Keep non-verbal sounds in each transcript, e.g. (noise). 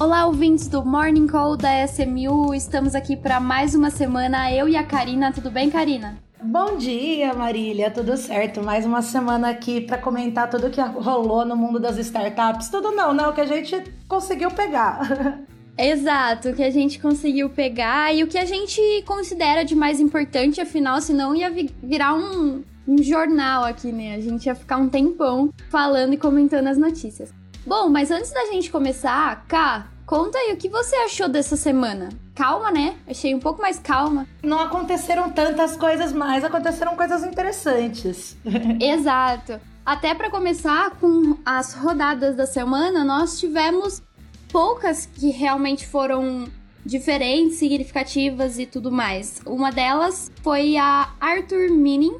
Olá, ouvintes do Morning Call da SMU. Estamos aqui para mais uma semana, eu e a Karina. Tudo bem, Karina? Bom dia, Marília. Tudo certo? Mais uma semana aqui para comentar tudo o que rolou no mundo das startups. Tudo não, né? O que a gente conseguiu pegar. (laughs) Exato, o que a gente conseguiu pegar e o que a gente considera de mais importante, afinal, senão ia virar um, um jornal aqui, né? A gente ia ficar um tempão falando e comentando as notícias. Bom, mas antes da gente começar, Cá, conta aí o que você achou dessa semana. Calma, né? Achei um pouco mais calma. Não aconteceram tantas coisas, mas aconteceram coisas interessantes. (laughs) Exato. Até para começar com as rodadas da semana, nós tivemos poucas que realmente foram diferentes, significativas e tudo mais. Uma delas foi a Arthur Mining,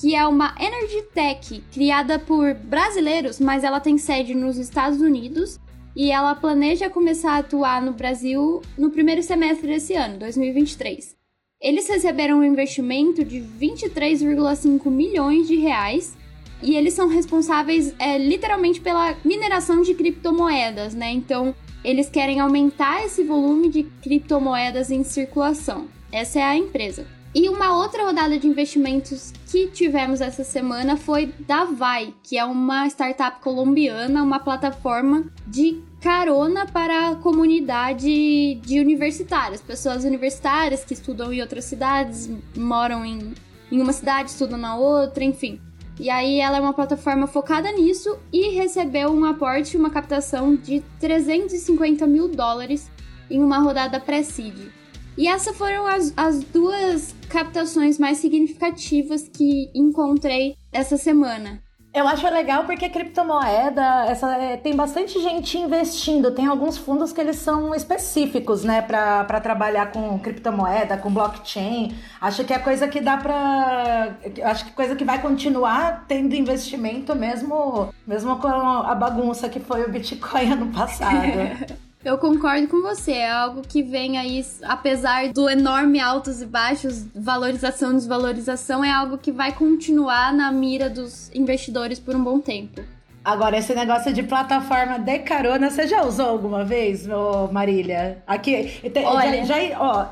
que é uma Energy Tech criada por brasileiros, mas ela tem sede nos Estados Unidos e ela planeja começar a atuar no Brasil no primeiro semestre desse ano, 2023. Eles receberam um investimento de 23,5 milhões de reais e eles são responsáveis é, literalmente pela mineração de criptomoedas, né? Então eles querem aumentar esse volume de criptomoedas em circulação. Essa é a empresa. E uma outra rodada de investimentos que tivemos essa semana foi da Vai, que é uma startup colombiana, uma plataforma de carona para a comunidade de universitários, pessoas universitárias que estudam em outras cidades, moram em, em uma cidade, estudam na outra, enfim. E aí ela é uma plataforma focada nisso e recebeu um aporte, uma captação de 350 mil dólares em uma rodada pré-seed. E essas foram as, as duas captações mais significativas que encontrei essa semana. Eu acho legal porque criptomoeda, essa, é, tem bastante gente investindo. Tem alguns fundos que eles são específicos, né, para trabalhar com criptomoeda, com blockchain. Acho que é coisa que dá para, acho que coisa que vai continuar tendo investimento mesmo, mesmo com a bagunça que foi o Bitcoin (laughs) ano passado. (laughs) Eu concordo com você, é algo que vem aí, apesar do enorme altos e baixos, valorização e desvalorização, é algo que vai continuar na mira dos investidores por um bom tempo. Agora, esse negócio de plataforma de carona, você já usou alguma vez, Marília? Aqui, Olha, já, já, ó,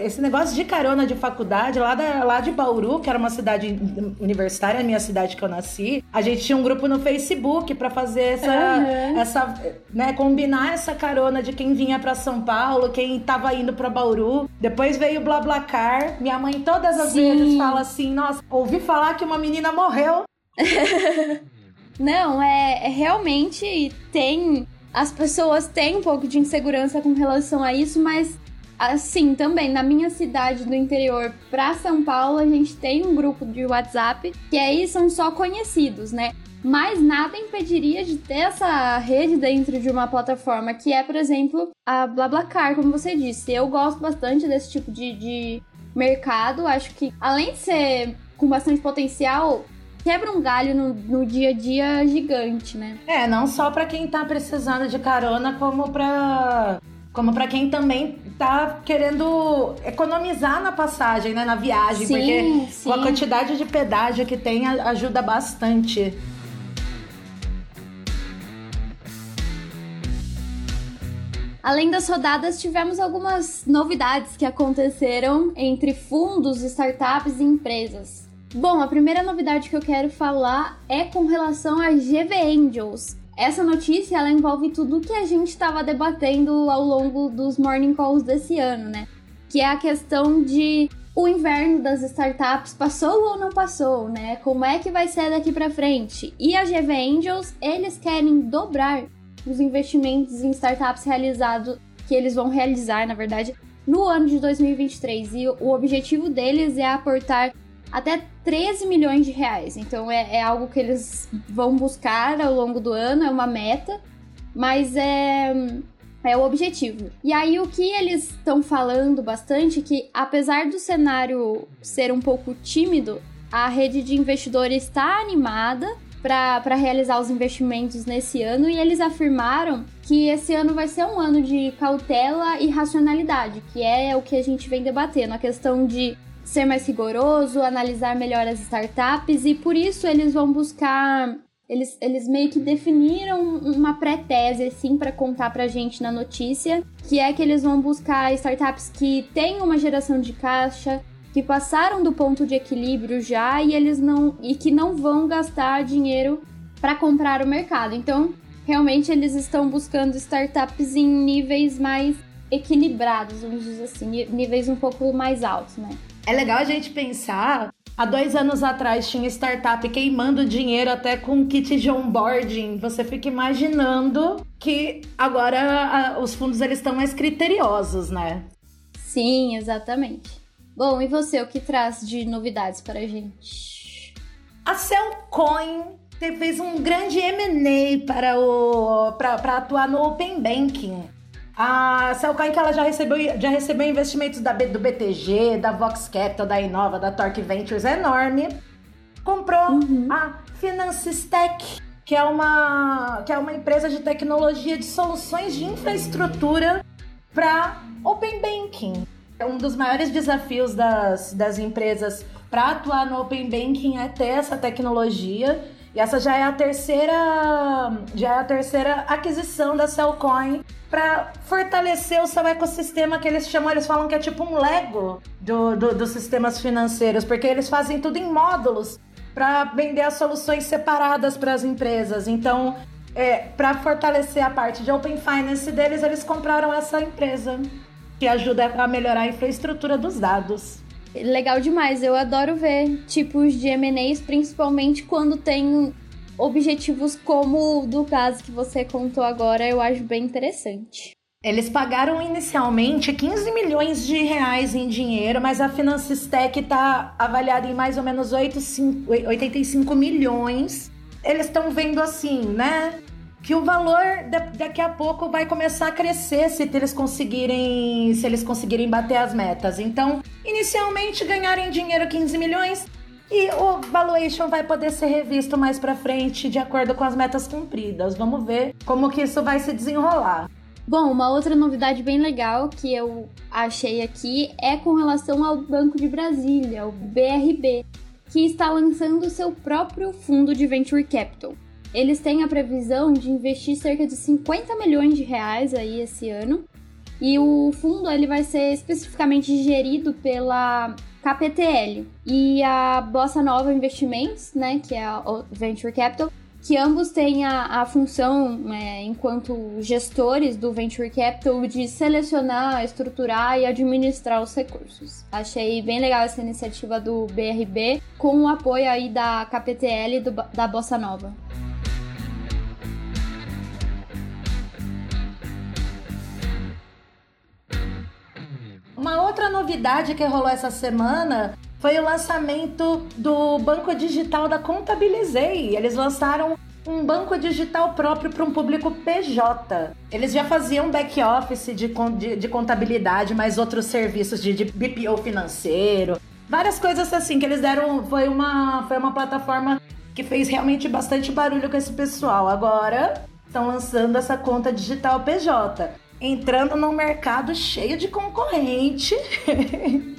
esse negócio de carona de faculdade lá, da, lá de Bauru, que era uma cidade universitária, a minha cidade que eu nasci, a gente tinha um grupo no Facebook para fazer essa, uhum. essa, né, combinar essa carona de quem vinha para São Paulo, quem tava indo para Bauru. Depois veio o BlaBlaCar. Minha mãe todas as Sim. vezes fala assim: "Nossa, ouvi falar que uma menina morreu". (laughs) Não, é, é realmente tem as pessoas têm um pouco de insegurança com relação a isso, mas Assim, também, na minha cidade do interior para São Paulo, a gente tem um grupo de WhatsApp que aí são só conhecidos, né? Mas nada impediria de ter essa rede dentro de uma plataforma que é, por exemplo, a BlaBlaCar, como você disse. Eu gosto bastante desse tipo de, de mercado. Acho que, além de ser com bastante potencial, quebra um galho no, no, dia a dia gigante, né? É, não só para quem tá precisando de carona, como para como para quem também tá querendo economizar na passagem, né, na viagem, sim, porque sim. a quantidade de pedágio que tem ajuda bastante. Além das rodadas, tivemos algumas novidades que aconteceram entre fundos, startups e empresas. Bom, a primeira novidade que eu quero falar é com relação a GV Angels, essa notícia ela envolve tudo que a gente estava debatendo ao longo dos morning calls desse ano, né? Que é a questão de o inverno das startups passou ou não passou, né? Como é que vai ser daqui para frente? E a GV Angels, eles querem dobrar os investimentos em startups realizados que eles vão realizar, na verdade, no ano de 2023. E o objetivo deles é aportar até 13 milhões de reais. Então é, é algo que eles vão buscar ao longo do ano, é uma meta, mas é, é o objetivo. E aí o que eles estão falando bastante é que apesar do cenário ser um pouco tímido, a rede de investidores está animada para realizar os investimentos nesse ano e eles afirmaram que esse ano vai ser um ano de cautela e racionalidade, que é o que a gente vem debatendo, a questão de ser mais rigoroso, analisar melhor as startups e por isso eles vão buscar Eles, eles meio que definiram uma pré-tese, assim, para contar pra gente na notícia, que é que eles vão buscar startups que têm uma geração de caixa, que passaram do ponto de equilíbrio já e eles não e que não vão gastar dinheiro para comprar o mercado. Então, realmente eles estão buscando startups em níveis mais equilibrados, vamos dizer assim, níveis um pouco mais altos, né? É legal a gente pensar. Há dois anos atrás tinha startup queimando dinheiro até com kit de onboarding. Você fica imaginando que agora a, os fundos eles estão mais criteriosos, né? Sim, exatamente. Bom, e você, o que traz de novidades para a gente? A Cellcoin fez um grande M&A para, o, para atuar no Open Banking. A Cellcoin que ela já recebeu, já recebeu investimentos da, do BTG, da Vox Capital, da Inova, da Torque Ventures é enorme. Comprou uhum. a Financistech, que é, uma, que é uma empresa de tecnologia de soluções de infraestrutura para Open Banking. Um dos maiores desafios das, das empresas para atuar no Open Banking é ter essa tecnologia. E essa já é a terceira, já é a terceira aquisição da Cellcoin para fortalecer o seu ecossistema que eles chamam, eles falam que é tipo um Lego do, do, dos sistemas financeiros, porque eles fazem tudo em módulos para vender as soluções separadas para as empresas. Então, é, para fortalecer a parte de Open Finance deles, eles compraram essa empresa que ajuda a melhorar a infraestrutura dos dados. Legal demais, eu adoro ver tipos de M&As, principalmente quando tem objetivos como o do caso que você contou agora, eu acho bem interessante. Eles pagaram inicialmente 15 milhões de reais em dinheiro, mas a Financistec está avaliada em mais ou menos 85 milhões. Eles estão vendo assim, né? Que o valor daqui a pouco vai começar a crescer se eles conseguirem, se eles conseguirem bater as metas. Então, inicialmente ganharem dinheiro 15 milhões, e o valuation vai poder ser revisto mais para frente de acordo com as metas cumpridas. Vamos ver como que isso vai se desenrolar. Bom, uma outra novidade bem legal que eu achei aqui é com relação ao Banco de Brasília, o BRB, que está lançando seu próprio fundo de venture capital. Eles têm a previsão de investir cerca de 50 milhões de reais aí esse ano. E o fundo ele vai ser especificamente gerido pela KPTL e a Bossa Nova Investimentos, né, que é a Venture Capital, que ambos têm a, a função, é, enquanto gestores do Venture Capital, de selecionar, estruturar e administrar os recursos. Achei bem legal essa iniciativa do BRB, com o apoio aí da KPTL e do, da Bossa Nova. Novidade que rolou essa semana foi o lançamento do banco digital da Contabilizei. Eles lançaram um banco digital próprio para um público PJ. Eles já faziam back office de, de, de contabilidade, mais outros serviços de, de BPO financeiro, várias coisas assim que eles deram. Foi uma, foi uma plataforma que fez realmente bastante barulho com esse pessoal. Agora estão lançando essa conta digital PJ entrando num mercado cheio de concorrente. (laughs)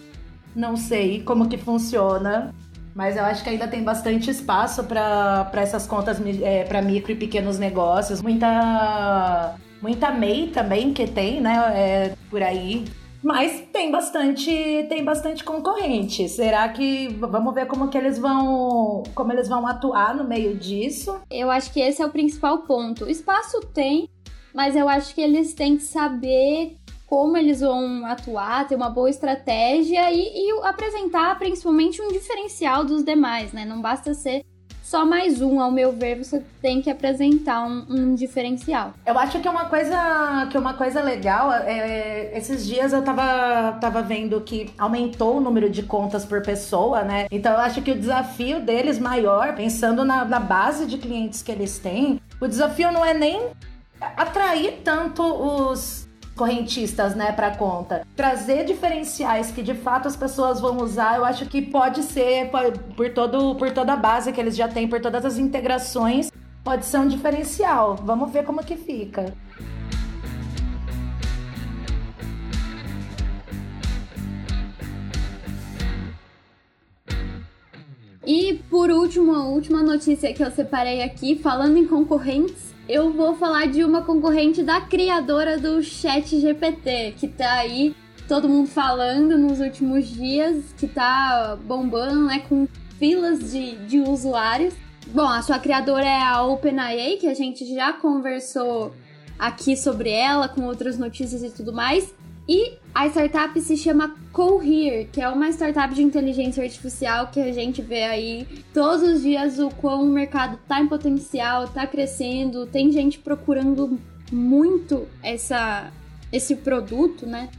Não sei como que funciona, mas eu acho que ainda tem bastante espaço para essas contas é, para micro e pequenos negócios. Muita muita MEI também que tem, né, é, por aí. Mas tem bastante, tem bastante concorrente. Será que vamos ver como que eles vão, como eles vão atuar no meio disso? Eu acho que esse é o principal ponto. Espaço tem, mas eu acho que eles têm que saber como eles vão atuar, ter uma boa estratégia e, e, apresentar principalmente um diferencial dos demais, né? Não basta ser só mais um, ao meu ver, você tem que apresentar um, um diferencial. Eu acho que uma coisa que uma coisa legal é esses dias eu tava, tava vendo que aumentou o número de contas por pessoa, né? Então eu acho que o desafio deles maior, pensando na, na base de clientes que eles têm, o desafio não é nem atrair tanto os correntistas, né, para conta. Trazer diferenciais que de fato as pessoas vão usar, eu acho que pode ser por todo por toda a base que eles já têm, por todas as integrações, pode ser um diferencial. Vamos ver como que fica. E por último, a última notícia que eu separei aqui, falando em concorrentes, eu vou falar de uma concorrente da criadora do Chat GPT, que tá aí todo mundo falando nos últimos dias, que tá bombando, né, com filas de, de usuários. Bom, a sua criadora é a OpenAI, que a gente já conversou aqui sobre ela, com outras notícias e tudo mais. E a startup se chama Cohere, que é uma startup de inteligência artificial que a gente vê aí todos os dias o quão o mercado tá em potencial, tá crescendo, tem gente procurando muito essa, esse produto, né?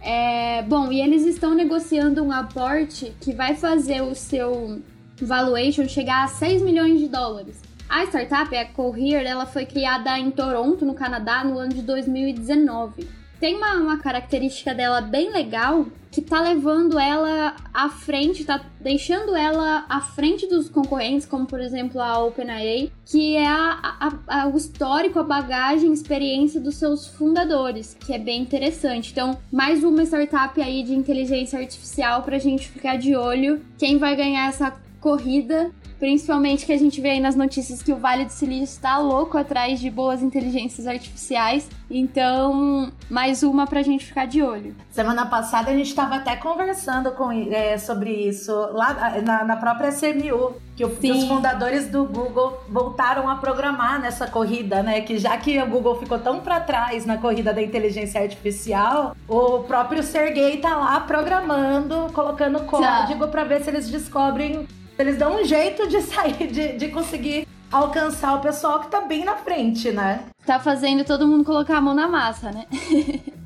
É, bom, e eles estão negociando um aporte que vai fazer o seu valuation chegar a 6 milhões de dólares. A startup, a Cohere, ela foi criada em Toronto, no Canadá, no ano de 2019. Tem uma, uma característica dela bem legal que tá levando ela à frente, tá deixando ela à frente dos concorrentes, como por exemplo a OpenAI, que é a, a, a, o histórico, a bagagem, experiência dos seus fundadores, que é bem interessante. Então, mais uma startup aí de inteligência artificial pra gente ficar de olho. Quem vai ganhar essa corrida Principalmente que a gente vê aí nas notícias que o Vale do Silício está louco atrás de boas inteligências artificiais. Então, mais uma pra gente ficar de olho. Semana passada a gente estava até conversando com, é, sobre isso lá na, na própria CMU, que, o, que, os fundadores do Google voltaram a programar nessa corrida, né? Que já que o Google ficou tão para trás na corrida da inteligência artificial, o próprio Sergey tá lá programando, colocando código para ver se eles descobrem eles dão um jeito de sair, de, de conseguir alcançar o pessoal que tá bem na frente, né? Tá fazendo todo mundo colocar a mão na massa, né? (laughs)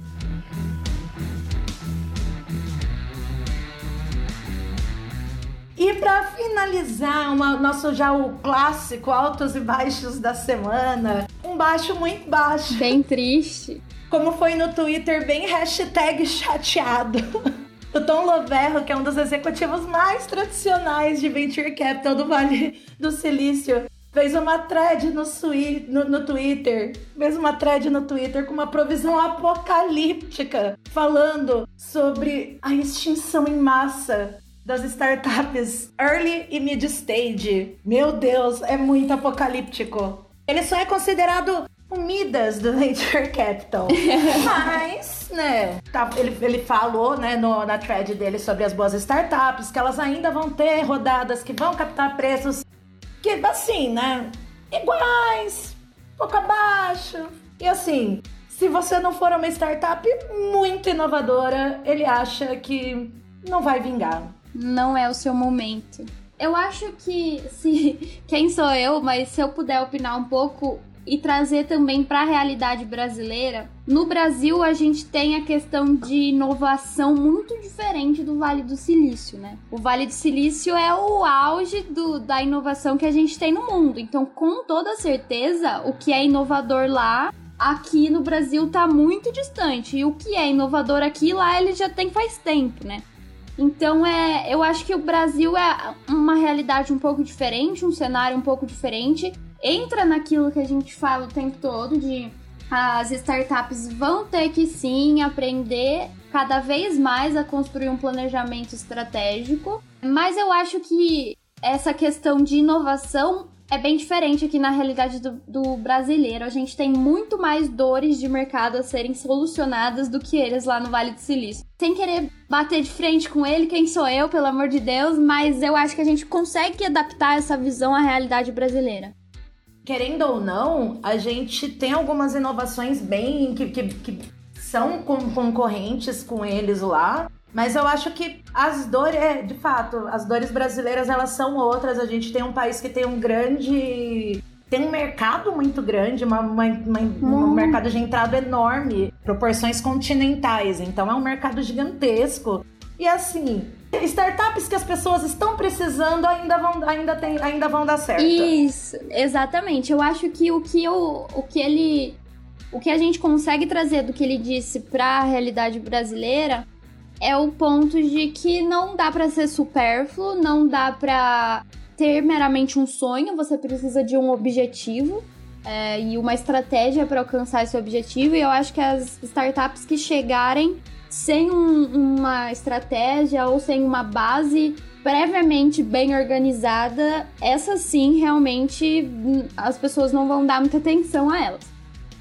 E para finalizar, uma, nosso já o clássico altos e baixos da semana, um baixo muito baixo. Bem triste. Como foi no Twitter, bem hashtag chateado. (laughs) O Tom Loverro, que é um dos executivos mais tradicionais de Venture Capital do Vale do Silício, fez uma thread no, no, no, Twitter, fez uma thread no Twitter com uma provisão apocalíptica, falando sobre a extinção em massa das startups early e mid stage. Meu Deus, é muito apocalíptico. Ele só é considerado comidas do (laughs) Venture Capital. Mas, né, tá, ele, ele falou, né, no, na thread dele sobre as boas startups, que elas ainda vão ter rodadas que vão captar preços que, assim, né, iguais, pouco abaixo. E assim, se você não for uma startup muito inovadora, ele acha que não vai vingar. Não é o seu momento. Eu acho que se (laughs) quem sou eu, mas se eu puder opinar um pouco, e trazer também para a realidade brasileira. No Brasil, a gente tem a questão de inovação muito diferente do Vale do Silício, né? O Vale do Silício é o auge do, da inovação que a gente tem no mundo. Então, com toda certeza, o que é inovador lá aqui no Brasil tá muito distante. E o que é inovador aqui lá ele já tem faz tempo, né? Então é, eu acho que o Brasil é uma realidade um pouco diferente, um cenário um pouco diferente entra naquilo que a gente fala o tempo todo de as startups vão ter que sim aprender cada vez mais a construir um planejamento estratégico, mas eu acho que essa questão de inovação é bem diferente aqui na realidade do, do, brasileiro. A gente tem muito mais dores de mercado a serem solucionadas do que eles lá no Vale do Silício. Sem querer bater de frente com ele, quem sou eu, pelo amor de Deus, mas eu acho que a gente consegue adaptar essa visão à realidade brasileira querendo ou não, a gente tem algumas inovações bem que, que, que são com, concorrentes com eles lá. Mas eu acho que as dores, é, de fato, as dores brasileiras elas são outras. A gente tem um país que tem um grande. Tem um mercado muito grande, uma, uma, uma hum. um mercado de entrada enorme, proporções continentais. Então é um mercado gigantesco. E assim, startups que as pessoas estão precisando ainda vão, ainda tem, ainda vão dar certo. Isso, exatamente. Eu acho que o que, eu, o que ele. O que a gente consegue trazer do que ele disse para a realidade brasileira é o ponto de que não dá para ser supérfluo, não dá para ter meramente um sonho, você precisa de um objetivo. É, e uma estratégia para alcançar esse objetivo, e eu acho que as startups que chegarem sem um, uma estratégia ou sem uma base previamente bem organizada, essa sim realmente as pessoas não vão dar muita atenção a elas.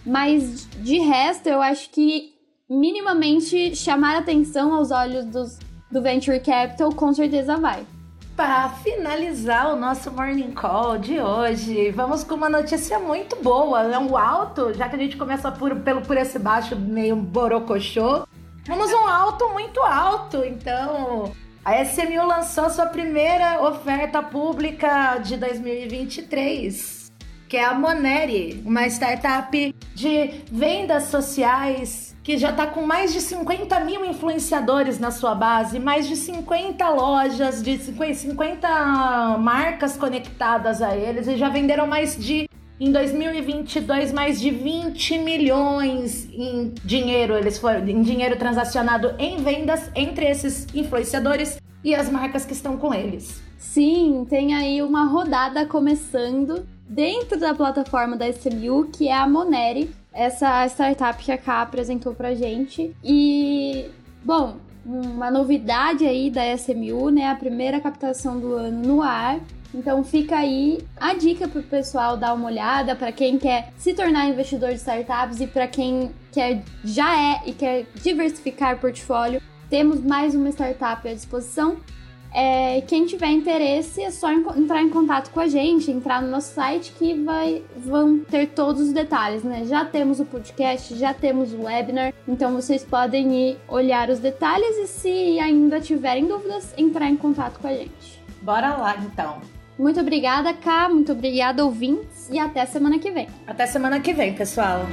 Mas de resto, eu acho que minimamente chamar atenção aos olhos dos, do Venture Capital com certeza vai. Para finalizar o nosso Morning Call de hoje, vamos com uma notícia muito boa. É um alto, já que a gente começa por, pelo por esse baixo meio borocochô. Vamos um alto muito alto, então. A SMU lançou sua primeira oferta pública de 2023, que é a Moneri, uma startup de vendas sociais que já está com mais de 50 mil influenciadores na sua base, mais de 50 lojas, de 50 marcas conectadas a eles e já venderam mais de em 2022 mais de 20 milhões em dinheiro, eles foram em dinheiro transacionado em vendas entre esses influenciadores e as marcas que estão com eles. Sim, tem aí uma rodada começando dentro da plataforma da SMU, que é a Moneri, essa startup que a K apresentou pra gente. E, bom, uma novidade aí da SMU, né? A primeira captação do ano no ar. Então fica aí a dica para o pessoal dar uma olhada, para quem quer se tornar investidor de startups e para quem quer já é e quer diversificar portfólio. Temos mais uma startup à disposição é, quem tiver interesse é só entrar em contato com a gente, entrar no nosso site que vai, vão ter todos os detalhes, né? Já temos o podcast, já temos o webinar, então vocês podem ir olhar os detalhes e se ainda tiverem dúvidas, entrar em contato com a gente. Bora lá então. Muito obrigada, Ká, muito obrigada, ouvintes, e até semana que vem. Até semana que vem, pessoal.